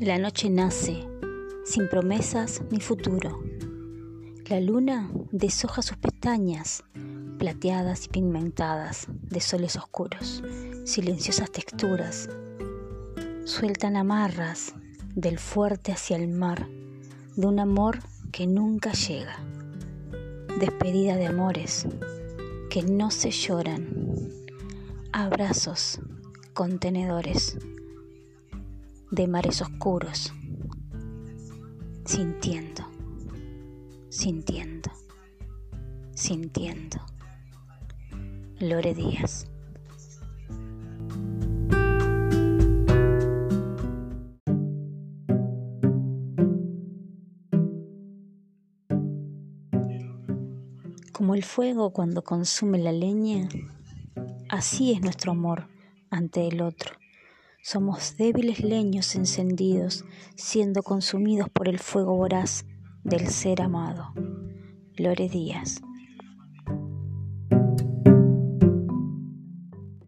La noche nace, sin promesas ni futuro. La luna deshoja sus pestañas, plateadas y pigmentadas de soles oscuros, silenciosas texturas. Sueltan amarras del fuerte hacia el mar, de un amor que nunca llega. Despedida de amores que no se lloran. Abrazos, contenedores de mares oscuros, sintiendo, sintiendo, sintiendo. Lore Díaz. Como el fuego cuando consume la leña, así es nuestro amor ante el otro somos débiles leños encendidos, siendo consumidos por el fuego voraz del ser amado. Lore Díaz.